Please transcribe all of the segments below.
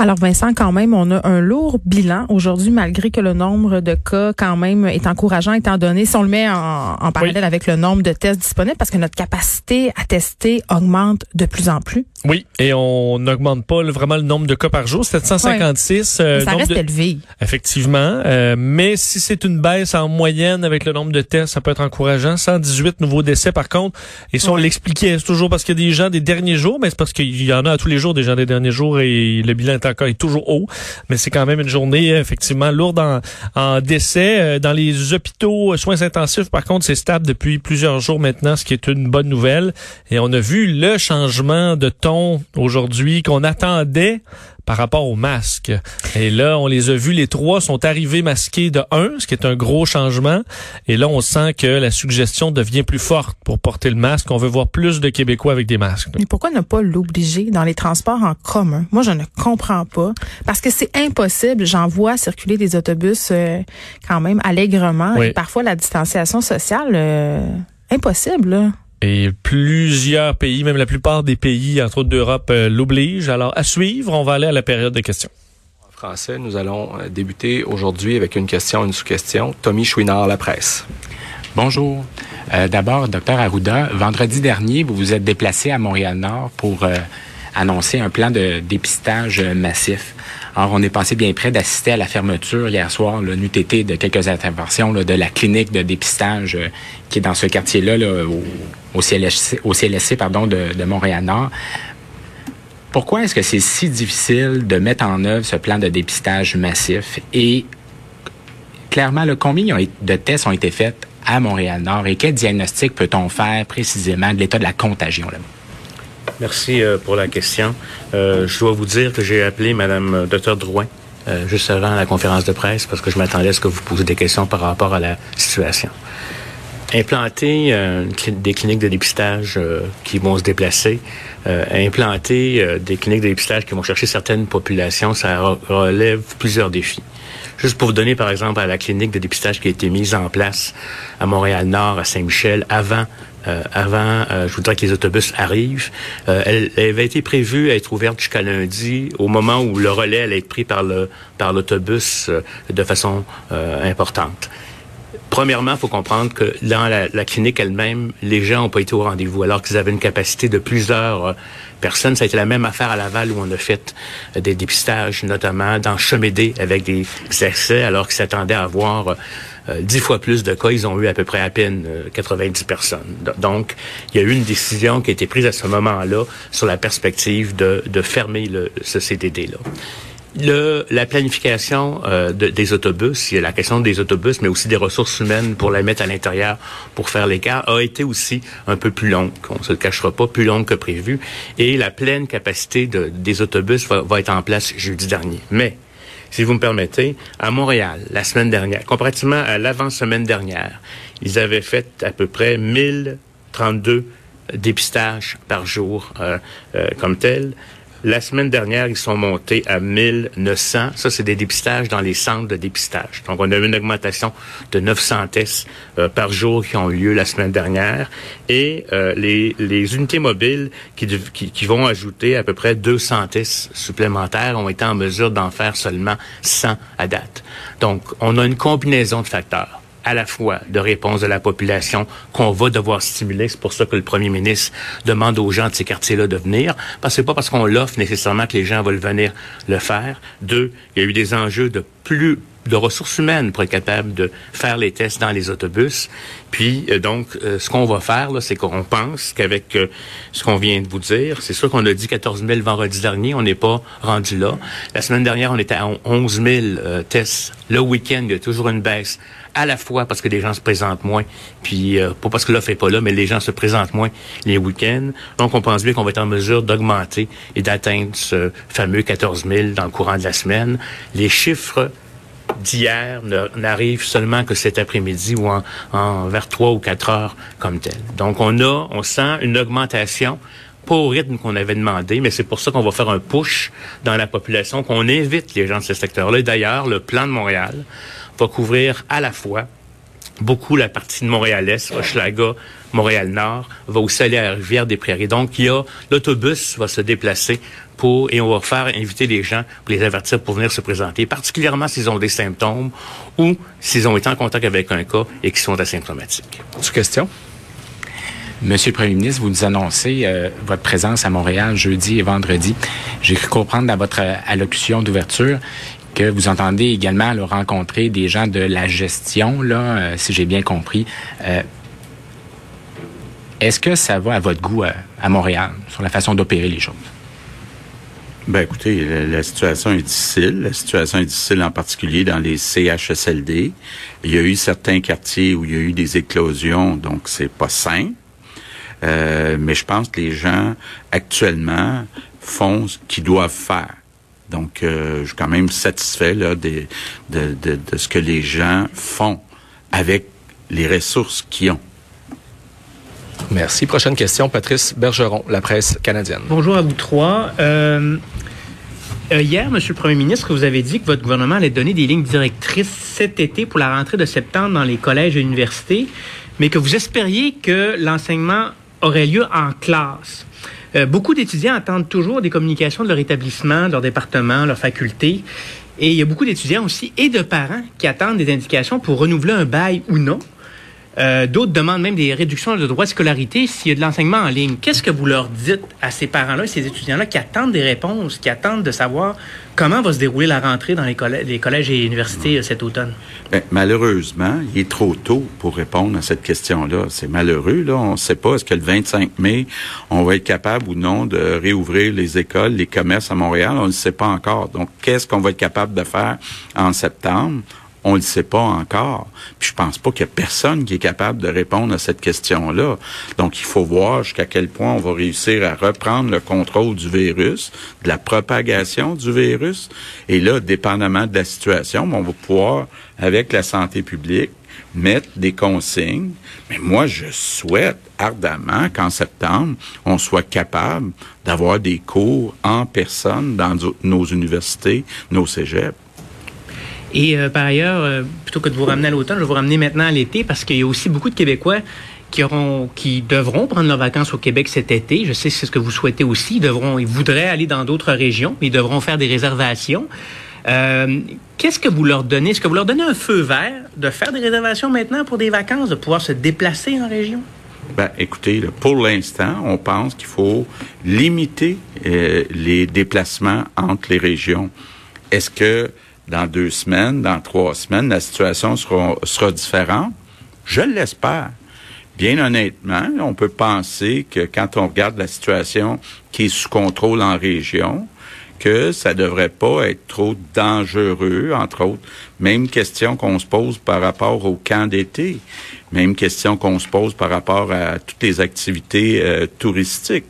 Alors Vincent, quand même, on a un lourd bilan aujourd'hui, malgré que le nombre de cas quand même est encourageant, étant donné, si on le met en, parallèle avec le nombre de tests disponibles, parce que notre capacité à tester augmente de plus en plus. Oui, et on n'augmente pas vraiment le nombre de cas par jour, 756. Euh, ça reste élevé. Effectivement, euh, mais si c'est une baisse en moyenne avec le nombre de tests, ça peut être encourageant. 118 nouveaux décès par contre, et si on l'expliquait, c'est toujours parce qu'il y a des gens des derniers jours, mais c'est parce qu'il y en a à tous les jours des gens des derniers jours et le bilan est encore est toujours haut, mais c'est quand même une journée effectivement lourde en, en décès. Euh, dans les hôpitaux, euh, soins intensifs, par contre, c'est stable depuis plusieurs jours maintenant, ce qui est une bonne nouvelle. Et on a vu le changement de aujourd'hui qu'on attendait par rapport aux masques. Et là, on les a vus, les trois sont arrivés masqués de un, ce qui est un gros changement. Et là, on sent que la suggestion devient plus forte pour porter le masque. On veut voir plus de Québécois avec des masques. Mais pourquoi ne pas l'obliger dans les transports en commun? Moi, je ne comprends pas. Parce que c'est impossible. J'en vois circuler des autobus euh, quand même allègrement. Et parfois, la distanciation sociale, euh, impossible. Là. Et plusieurs pays, même la plupart des pays, entre autres d'Europe, euh, l'obligent. Alors, à suivre, on va aller à la période de questions. En français, nous allons euh, débuter aujourd'hui avec une question, une sous-question. Tommy Chouinard, La Presse. Bonjour. Euh, D'abord, docteur Arruda, vendredi dernier, vous vous êtes déplacé à Montréal-Nord pour euh, annoncer un plan de dépistage massif. Alors, on est passé bien près d'assister à la fermeture hier soir, le NUTT, de quelques interventions de la clinique de dépistage euh, qui est dans ce quartier-là, au, CLSC, de, Montréal-Nord. Pourquoi est-ce que c'est si difficile de mettre en œuvre ce plan de dépistage massif? Et clairement, combien de tests ont été faits à Montréal-Nord? Et quel diagnostic peut-on faire précisément de l'état de la contagion là-bas? Merci euh, pour la question. Euh, je dois vous dire que j'ai appelé Madame euh, Dr Drouin juste avant la conférence de presse parce que je m'attendais à ce que vous posiez des questions par rapport à la situation. Implanter des cliniques de dépistage qui vont se déplacer, implanter des cliniques de dépistage qui vont chercher certaines populations, ça relève plusieurs défis. Juste pour vous donner, par exemple, à la clinique de dépistage qui a été mise en place à Montréal-Nord, à Saint-Michel, avant euh, avant, euh, je voudrais que les autobus arrivent. Euh, elle, avait été prévue à être ouverte jusqu'à lundi, au moment où le relais allait être pris par le par l'autobus de façon importante. Premièrement, il faut comprendre que dans la, clinique elle-même, les gens n'ont pas été au rendez-vous, alors qu'ils avaient une capacité de plusieurs personnes. Ça a été la même affaire à Laval où on a fait des dépistages, notamment dans Chemédé, avec des accès, alors qu'ils s'attendaient à avoir euh, dix fois plus de cas, ils ont eu à peu près à peine 90 euh, personnes. Donc, il y a eu une décision qui a été prise à ce moment-là sur la perspective de, de fermer le, ce CDD-là. Le, la planification euh, des autobus, il y a la question des autobus, mais aussi des ressources humaines pour la mettre à l'intérieur pour faire l'écart, a été aussi un peu plus longue. On se cachera pas, plus longue que prévu. Et la pleine capacité de, des autobus va, va être en place jeudi dernier. Mais si vous me permettez, à Montréal, la semaine dernière, comparativement à l'avant-semaine dernière, ils avaient fait à peu près 1032 dépistages par jour euh, euh, comme tel. La semaine dernière, ils sont montés à 1900. Ça, c'est des dépistages dans les centres de dépistage. Donc, on a eu une augmentation de 900 tests euh, par jour qui ont eu lieu la semaine dernière. Et euh, les, unités mobiles qui, qui, qui, vont ajouter à peu près 200 tests supplémentaires ont été en mesure d'en faire seulement 100 à date. Donc, on a une combinaison de facteurs à la fois de réponse de la population qu'on va devoir stimuler. C'est pour ça que le premier ministre demande aux gens de ces quartiers-là de venir. Parce que c'est pas parce qu'on l'offre nécessairement que les gens veulent venir le faire. Deux, il y a eu des enjeux de plus de ressources humaines pour être capable de faire les tests dans les autobus. Puis, euh, donc, euh, ce qu'on va faire, là, c'est qu'on pense qu'avec euh, ce qu'on vient de vous dire, c'est sûr qu'on a dit 14 000 vendredi dernier, on n'est pas rendu là. La semaine dernière, on était à 11 000 tests. Le week-end, il y a toujours une baisse à la fois parce que les gens se présentent moins, puis euh, pas parce que l'offre est pas là, mais les gens se présentent moins les week-ends. Donc, on pense bien qu'on va être en mesure d'augmenter et d'atteindre ce fameux 14 000 dans le courant de la semaine. Les chiffres d'hier n'arrivent seulement que cet après-midi ou en, vers 3 ou 4 heures comme tel. Donc, on a, on sent une augmentation pas au rythme qu'on avait demandé, mais c'est pour ça qu'on va faire un push dans la population, qu'on invite les gens de ce secteur-là. D'ailleurs, le plan de Montréal va couvrir à la fois beaucoup la partie de Montréal-Est, Hochelaga, Montréal-Nord va aussi aller à la Rivière-des-Prairies. Donc, il y a l'autobus va se déplacer pour et on va faire inviter les gens pour les avertir pour venir se présenter, particulièrement s'ils ont des symptômes ou s'ils ont été en contact avec un cas et qui sont asymptomatiques. Sous question? Monsieur le Premier ministre, vous nous annoncez euh, votre présence à Montréal jeudi et vendredi. J'ai cru comprendre dans votre allocution d'ouverture que vous entendez également le rencontrer des gens de la gestion, là, euh, si j'ai bien compris. Euh, est-ce que ça va à votre goût à, Montréal sur la façon d'opérer les choses? Ben écoutez, la, situation est difficile. La situation est difficile en particulier dans les CHSLD. Il y a eu certains quartiers où il y a eu des éclosions, donc c'est pas sain. Euh, mais je pense que les gens actuellement font ce qu'ils doivent faire. Donc, euh, je suis quand même satisfait là, de, de, de ce que les gens font avec les ressources qu'ils ont. Merci. Prochaine question, Patrice Bergeron, la presse canadienne. Bonjour à vous trois. Euh, euh, hier, Monsieur le Premier ministre, vous avez dit que votre gouvernement allait donner des lignes directrices cet été pour la rentrée de septembre dans les collèges et universités, mais que vous espériez que l'enseignement aurait lieu en classe. Euh, beaucoup d'étudiants attendent toujours des communications de leur établissement, de leur département, leur faculté. Et il y a beaucoup d'étudiants aussi et de parents qui attendent des indications pour renouveler un bail ou non. Euh, d'autres demandent même des réductions de droits de scolarité s'il y a de l'enseignement en ligne. Qu'est-ce que vous leur dites à ces parents-là, ces étudiants-là qui attendent des réponses, qui attendent de savoir comment va se dérouler la rentrée dans les, collèges et universités euh, cet automne? Ben, malheureusement, il est trop tôt pour répondre à cette question-là. C'est malheureux. Là. On ne sait pas est-ce que le 25 mai, on va être capable ou non de réouvrir les écoles, les commerces à Montréal? On ne sait pas encore. Donc, qu'est-ce qu'on va être capable de faire en septembre? On ne le sait pas encore. Puis je pense pas qu'il y a personne qui est capable de répondre à cette question-là. Donc il faut voir jusqu'à quel point on va réussir à reprendre le contrôle du virus, de la propagation du virus. Et là, dépendamment de la situation, on va pouvoir, avec la santé publique, mettre des consignes. Mais moi, je souhaite ardemment qu'en septembre, on soit capable d'avoir des cours en personne dans nos universités, nos cégeps. Et euh, par ailleurs, euh, plutôt que de vous ramener à l'automne, je vais vous ramener maintenant à l'été parce qu'il y a aussi beaucoup de Québécois qui auront, qui devront prendre leurs vacances au Québec cet été. Je sais que c'est ce que vous souhaitez aussi. Ils devront, ils voudraient aller dans d'autres régions, mais ils devront faire des réservations. Euh, Qu'est-ce que vous leur donnez? Est-ce que vous leur donnez un feu vert de faire des réservations maintenant pour des vacances, de pouvoir se déplacer en région? Ben, écoutez, pour l'instant, on pense qu'il faut limiter les déplacements entre les régions. Est-ce que dans deux semaines, dans trois semaines, la situation sera, sera différente? Je l'espère. Bien honnêtement, on peut penser que quand on regarde la situation qui est sous contrôle en région, que ça devrait pas être trop dangereux, entre autres. Même question qu'on se pose par rapport au camp d'été. Même question qu'on se pose par rapport à toutes les activités euh, touristiques.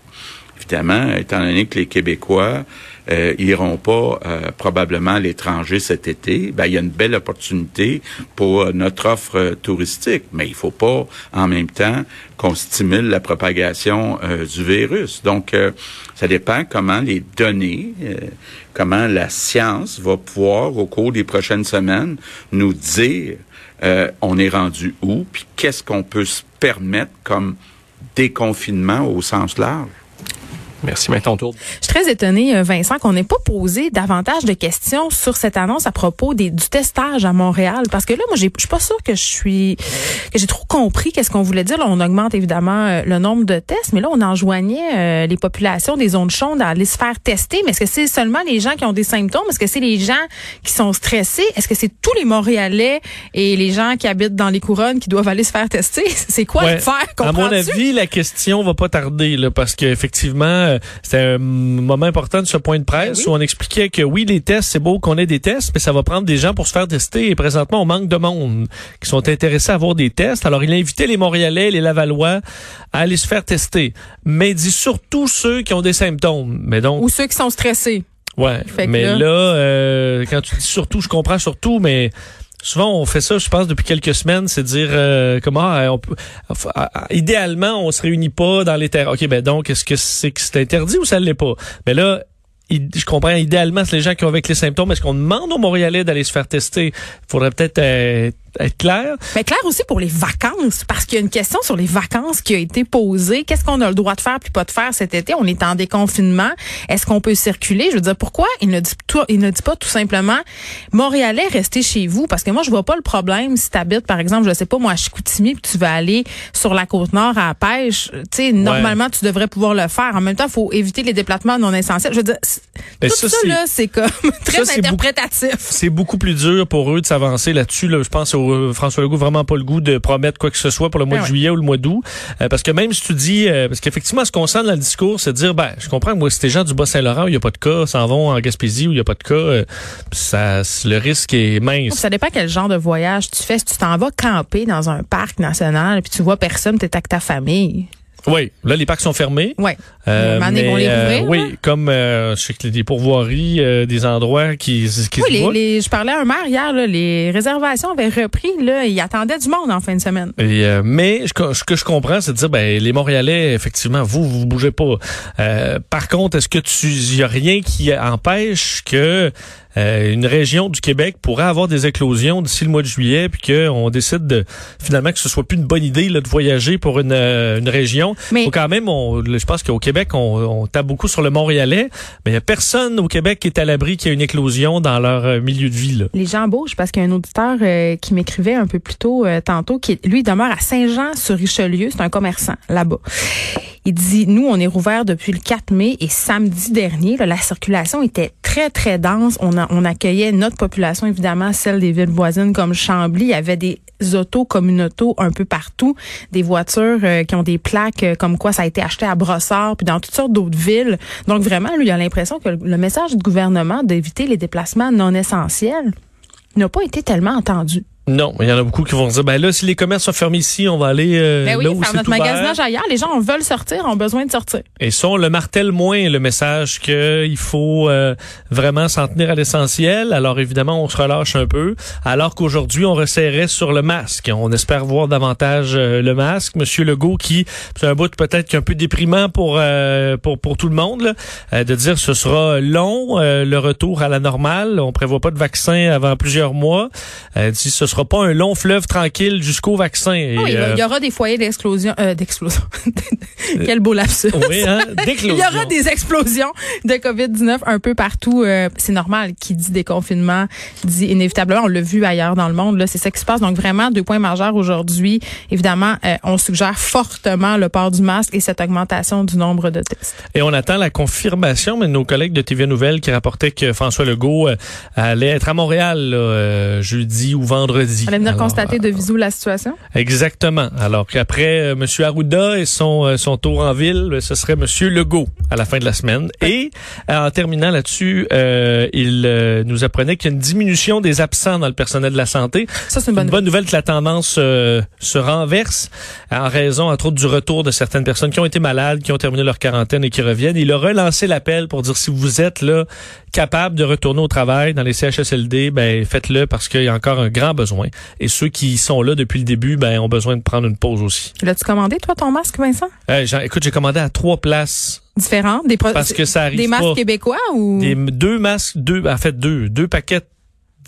Évidemment, étant donné que les Québécois euh, iront pas euh, probablement à l'étranger cet été, ben, il y a une belle opportunité pour euh, notre offre euh, touristique. Mais il faut pas en même temps qu'on stimule la propagation du virus. Donc, ça dépend comment les données, comment la science va pouvoir, au cours des prochaines semaines, nous dire on est rendu où, puis qu'est-ce qu'on peut se permettre comme déconfinement au sens large. Merci. Maintenant, tour. Je suis très étonnée, euh, Vincent, qu'on n'ait pas posé davantage de questions sur cette annonce à propos des, du testage à Montréal. Parce que là, moi, je suis pas sûre que je suis, que j'ai trop compris qu'est-ce qu'on voulait dire. Là, on augmente évidemment euh, le nombre de tests, mais là, on enjoignait euh, les populations des zones chaudes à aller se faire tester. Mais est-ce que c'est seulement les gens qui ont des symptômes? Est-ce que c'est les gens qui sont stressés? Est-ce que c'est tous les Montréalais et les gens qui habitent dans les couronnes qui doivent aller se faire tester? C'est quoi le faire? À mon avis, la question va pas tarder, là, parce qu'effectivement, euh, c'était un moment important de ce point de presse ben où on expliquait que oui, les tests, c'est beau qu'on ait des tests, mais ça va prendre des gens pour se faire tester. Et présentement, on manque de monde qui sont intéressés à avoir des tests. Alors, il a invité les Montréalais, les Lavallois à aller se faire tester. Mais il dit surtout ceux qui ont des symptômes. Mais donc, Ou ceux qui sont stressés. Ouais, mais là, euh, quand tu dis surtout, je comprends surtout, mais Souvent, on fait ça, je pense, depuis quelques semaines, c'est dire euh, comment euh, on peut. idéalement, on se réunit pas dans les terres. Ok, ben donc, est-ce que c'est que c'est interdit ou ça l'est pas? Mais là, je comprends, idéalement, c'est les gens qui ont avec les symptômes. Est-ce qu'on demande aux Montréalais d'aller se faire tester? Il faudrait peut-être euh, être clair. Mais clair aussi pour les vacances, parce qu'il y a une question sur les vacances qui a été posée. Qu'est-ce qu'on a le droit de faire puis pas de faire cet été? On est en déconfinement. Est-ce qu'on peut circuler? Je veux dire, pourquoi il ne dit, il ne dit pas tout simplement, Montréalais, restez chez vous? Parce que moi, je vois pas le problème si tu habites, par exemple, je sais pas, moi, à Chicoutimi, puis tu vas aller sur la côte nord à la pêche. Tu sais, normalement, tu devrais pouvoir le faire. En même temps, il faut éviter les déplacements non essentiels. Je veux dire, tout ça, là, c'est comme très interprétatif. C'est beaucoup plus dur pour eux de s'avancer là-dessus. Là. Je pense euh, François Legault vraiment pas le goût de promettre quoi que ce soit pour le mois ben de juillet ou le mois d'août. Euh, parce que même si tu dis, euh, parce qu'effectivement, ce qu'on sent dans le discours, c'est de dire, ben, je comprends que moi, si t'es gens du Bas-Saint-Laurent où il n'y a pas de cas, s'en vont en Gaspésie où il n'y a pas de cas, ça, le risque est mince. Ça dépend quel genre de voyage tu fais. Si tu t'en vas camper dans un parc national puis tu vois personne, t'es avec ta famille. Oui, là les parcs sont fermés. Oui. Euh, mais, vont les euh, oui, comme euh, je sais que des pourvoiries, euh, des endroits qui, qui oui, les, les, je parlais à un maire hier, là, les réservations avaient repris. Là, il attendait du monde en fin de semaine. Et, mais ce que je comprends, c'est de dire, ben les Montréalais, effectivement, vous vous bougez pas. par contre, est-ce que tu, y a rien qui empêche que euh, une région du Québec pourrait avoir des éclosions d'ici le mois de juillet, puis qu'on décide de, finalement que ce soit plus une bonne idée là, de voyager pour une, euh, une région? Mais Faut quand même, on, je pense qu'au Québec, on, tape beaucoup sur le Montréalais, mais il n'y a personne au Québec qui est à l'abri qu'il y ait une éclosion dans leur euh, milieu de vie. Là. Les gens bougent parce qu'il y a un auditeur qui m'écrivait un peu plus tôt tantôt, qui lui demeure à Saint-Jean-sur-Richelieu, c'est un commerçant là-bas. Il dit, nous, on est rouvert depuis le 4 mai et samedi dernier, la circulation était très, très dense. On, on accueillait notre population, évidemment, celle des villes voisines comme Chambly. Il y avait des autos communautaux un peu partout, des voitures euh, qui ont des plaques euh, comme quoi ça a été acheté à Brossard, puis dans toutes sortes d'autres villes. Donc vraiment, lui, il a l'impression que le message du gouvernement d'éviter les déplacements non essentiels n'a pas été tellement entendu. Non, il y en a beaucoup qui vont dire ben là si les commerces sont fermés ici, on va aller euh, ben oui, là où faire notre magasinage ailleurs, les gens veulent sortir, ont besoin de sortir. Et ça on le martèle moins le message que il faut euh, vraiment s'en tenir à l'essentiel. Alors évidemment, on se relâche un peu alors qu'aujourd'hui on resserrait sur le masque. On espère voir davantage euh, le masque, monsieur Legault qui c'est un bout peut-être un peu déprimant pour euh, pour pour tout le monde là, de dire ce sera long le retour à la normale, on prévoit pas de vaccin avant plusieurs mois. dit ce sera pas un long fleuve tranquille jusqu'au vaccin. Ah il, y euh, aura des foyers d'explosion. Euh, d'explosion. Quel beau lapsus. Oui, hein? il y aura des explosions de COVID-19 un peu partout. Euh, c'est normal. Qui dit déconfinement dit inévitablement. On l'a vu ailleurs dans le monde. Là, c'est ça qui se passe. Donc vraiment, deux points majeurs aujourd'hui. Évidemment, on suggère fortement le port du masque et cette augmentation du nombre de tests. Et on attend la confirmation mais nos collègues de TV Nouvelles qui rapportaient que François Legault allait être à Montréal jeudi ou vendredi on Allez venir constater de visu la situation? Exactement. Alors qu'après euh, M. Arruda et son, euh, son tour en ville, ben, ce serait M. Legault à la fin de la semaine. Et euh, en terminant là-dessus, il nous apprenait qu'il y a une diminution des absents dans le personnel de la santé. Ça, c'est une bonne, bonne nouvelle que la tendance se renverse en raison, entre autres, du retour de certaines personnes qui ont été malades, qui ont terminé leur quarantaine et qui reviennent. Il a relancé l'appel pour dire si vous êtes là capable de retourner au travail dans les CHSLD, ben faites-le parce qu'il y a encore un grand besoin et ceux qui sont là depuis le début, ben, ont besoin de prendre une pause aussi. L'as-tu commandé, toi, ton masque, Vincent? Euh, écoute, j'ai commandé à trois places différentes? Des parce que ça arrive Des masques québécois ou? Des, deux masques, deux, en fait, deux. Deux paquets,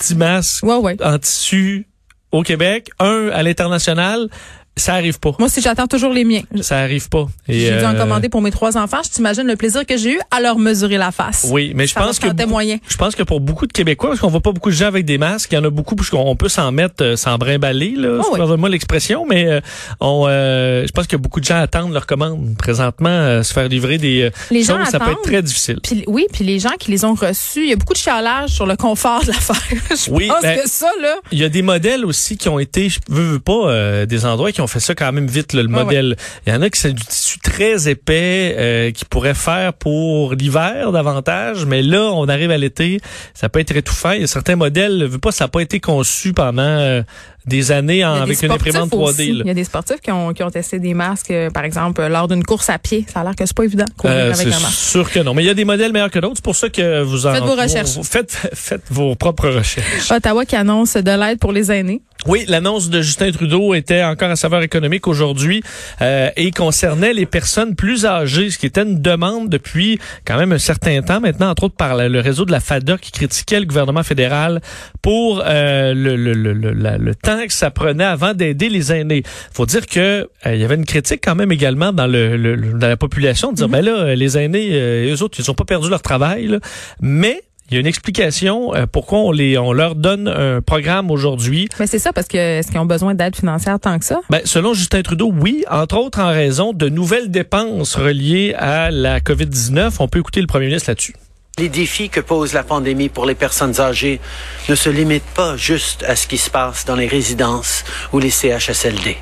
dix masques en tissu au Québec, un à l'international. Ça arrive pas. Moi, si j'attends toujours les miens. Ça arrive pas. J'ai dû en euh, commander pour mes trois enfants. Je t'imagine le plaisir que j'ai eu à leur mesurer la face. Oui, mais je pense que je pense que pour beaucoup de Québécois, parce qu'on voit pas beaucoup de gens avec des masques, il y en a beaucoup parce qu'on peut s'en mettre, euh, s'en brimballer là. Oh, oui. moi l'expression, mais euh, on, je pense que beaucoup de gens attendent leur commande présentement, se faire livrer des les gens ça peut être très difficile. oui, puis les gens qui les ont reçus, il y a beaucoup de chialage sur le confort de l'affaire. je oui, pense ben, que ça là. Il y a des modèles aussi qui ont été, je veux, pas, des endroits qui ont fait ça quand même vite le modèle. Il y en a qui c'est du tissu très épais euh, qui pourrait faire pour l'hiver davantage, mais là on arrive à l'été, ça peut être étouffant. Il y a certains modèles, veux pas, ça n'a pas été conçu pendant euh, des années avec une imprimante 3D. Il y a des sportifs qui ont, qui ont testé des masques, euh, par exemple, lors d'une course à pied. Ça a l'air que c'est pas évident euh, avec un masque. sûr que non. Mais il y a des modèles meilleurs que d'autres. C'est pour ça que vous en... Faites vos recherches. faites, faites vos propres recherches. Ottawa qui annonce de l'aide pour les aînés. Oui, l'annonce de Justin Trudeau était encore à saveur économique aujourd'hui euh, et concernait les personnes plus âgées, ce qui était une demande depuis quand même un certain temps maintenant, entre autres par le réseau de la FADA qui critiquait le gouvernement fédéral pour euh, le, le, le, le, le temps temps que ça prenait avant d'aider les aînés. faut dire que il y avait une critique quand même également dans le, dans la population de dire ben là les aînés eux autres ils ont pas perdu leur travail là. mais il y a une explication euh, pourquoi on les on leur donne un programme aujourd'hui. Mais c'est ça parce que est-ce qu'ils ont besoin d'aide financière tant que ça? Ben selon Justin Trudeau, oui, entre autres en raison de nouvelles dépenses reliées à la COVID-19. On peut écouter le premier ministre là-dessus. Les défis que pose la pandémie pour les personnes âgées ne se limitent pas juste à ce qui se passe dans les résidences ou les CHSLD.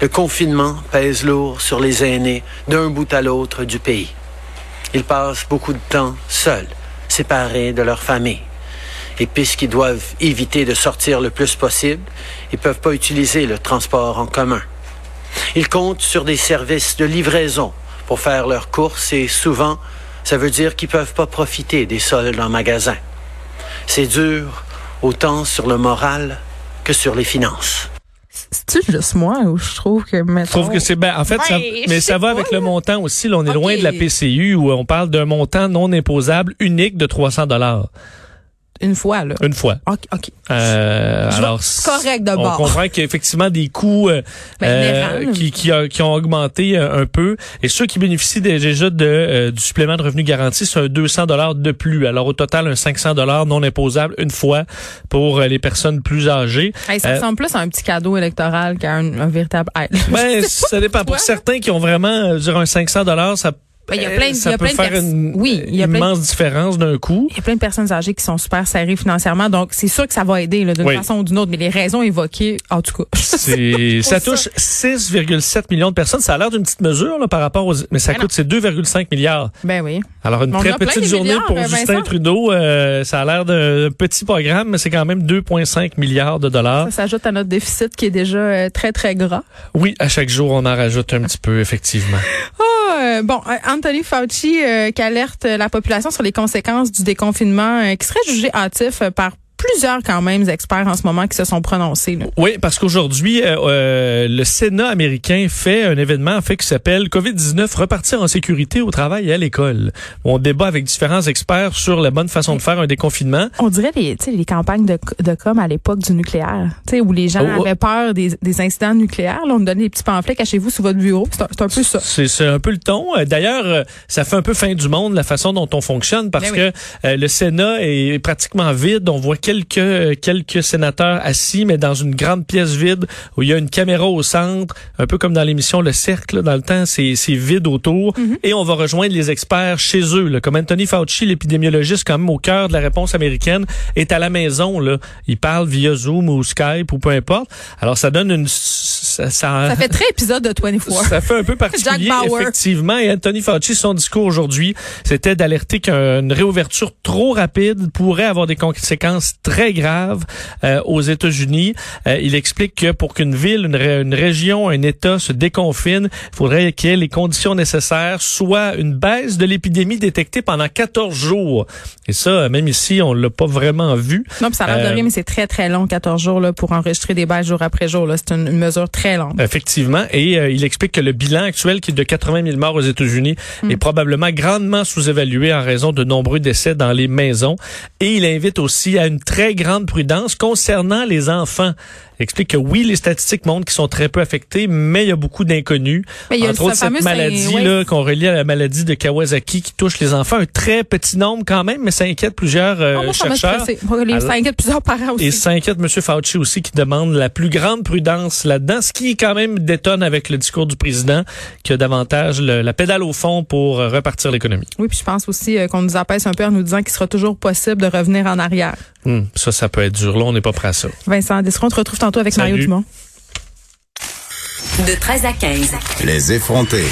Le confinement pèse lourd sur les aînés d'un bout à l'autre du pays. Ils passent beaucoup de temps seuls séparés de leur famille. Et puisqu'ils doivent éviter de sortir le plus possible, ils ne peuvent pas utiliser le transport en commun. Ils comptent sur des services de livraison pour faire leurs courses et souvent, ça veut dire qu'ils ne peuvent pas profiter des soldes en magasin. C'est dur autant sur le moral que sur les finances. C'est juste moi ou je trouve que Je trouve que c'est ben en fait ça, mais ça va avec le montant aussi là, on est loin de la PCU où on parle d'un montant non imposable unique de 300 dollars. Une fois, là. Une fois. OK. ok. Euh, alors, correct de bord. On comprend qu'il y a effectivement des coûts euh, ben, euh qui, qui, qui, ont augmenté euh, un peu. Et ceux qui bénéficient déjà de, euh, du supplément de revenu garanti, c'est un 200 dollars de plus. Alors, au total, un 500 dollars non imposable une fois pour les personnes plus âgées. ça ressemble plus à un petit cadeau électoral qu'à un, véritable aide. Ben, ça dépend. Pour certains qui ont vraiment, je un 500 dollars, ça il y a plein, ça il y a peut plein faire de une oui, il y a immense différence d'un coup. Il y a plein de personnes âgées qui sont super serrées financièrement, donc c'est sûr que ça va aider d'une façon ou d'une autre. Mais les raisons évoquées, en tout cas, ça touche 6,7 millions de personnes. Ça a l'air d'une petite mesure là, par rapport aux, mais ça ben coûte c'est 2,5 milliards. Ben oui. Alors une très petite journée pour euh, Justin Trudeau. Euh, ça a l'air d'un petit programme, mais c'est quand même 2,5 milliards de dollars. Ça s'ajoute à notre déficit qui est déjà euh, très très gras. Oui, à chaque jour on en rajoute un petit peu effectivement. Oh, bon, Anthony Fauci euh, qui alerte la population sur les conséquences du déconfinement, euh, qui serait jugé hâtif par plusieurs quand même experts en ce moment qui se sont prononcés. Oui, parce qu'aujourd'hui, euh, euh, le Sénat américain fait un événement en fait qui s'appelle COVID-19 repartir en sécurité au travail et à l'école. On débat avec différents experts sur la bonne façon de faire un déconfinement. On dirait les, les campagnes de, de com à l'époque du nucléaire, où les gens oh, oh. avaient peur des, des incidents nucléaires. Là, on nous donnait des petits pamphlets, cachez-vous sous votre bureau. C'est un, un, peu ça. C'est un peu le ton. Euh, d'ailleurs, ça fait un peu fin du monde la façon dont on fonctionne parce ben que le Sénat est pratiquement vide. On voit quelques quelques sénateurs assis, mais dans une grande pièce vide où il y a une caméra au centre, un peu comme dans l'émission Le Cercle. Dans le temps, c'est vide autour. Mhm. Et on va rejoindre les experts chez eux. Là. Comme Anthony Fauci, l'épidémiologiste quand même au cœur de la réponse américaine, est à la maison. Là. Il parle via Zoom ou Skype ou peu importe. Alors ça donne une... Ça, ça, fait très épisode de 24. Ça fait un peu particulier, effectivement. Et Anthony Fauci, son discours aujourd'hui, c'était d'alerter qu'une réouverture trop rapide pourrait avoir des conséquences très graves euh, aux États-Unis. Euh, il explique que pour qu'une ville, une, région, un État se déconfine, il faudrait qu'il y ait les conditions nécessaires, soit une baisse de l'épidémie détectée pendant 14 jours. Et ça, même ici, on l'a pas vraiment vu. Non, puis ça a l'air de euh, rien, mais c'est très, très long, 14 jours, là, pour enregistrer des baisses jour après jour. C'est une, mesure très longue. Effectivement. Et il explique que le bilan actuel, qui est de 80 000 morts aux États-Unis, mm. est probablement grandement sous-évalué en raison de nombreux décès dans les maisons. Et il invite aussi à une très grande prudence concernant les enfants explique que oui, les statistiques montrent qu'ils sont très peu affectés, mais il y a beaucoup d'inconnus. Entre autres, cette maladie là qu'on relie à la maladie de Kawasaki qui touche les enfants, un très petit nombre quand même, mais ça inquiète plusieurs euh, oh, chercheurs. ça inquiète plusieurs parents aussi. Et ça inquiète M. Fauci aussi qui demande la plus grande prudence là-dedans, ce qui quand même détonne avec le discours du président qui a davantage la pédale au fond pour euh, repartir l'économie. Oui, puis je pense aussi euh, qu'on nous apaise un peu en nous disant qu'il sera toujours possible de revenir en arrière. Hum, ça, ça peut être dur. Là, on n'est pas prêt à ça. Vincent Desseron, on te retrouve tantôt avec Mario Dumont. De 13 à 15. Les effrontés.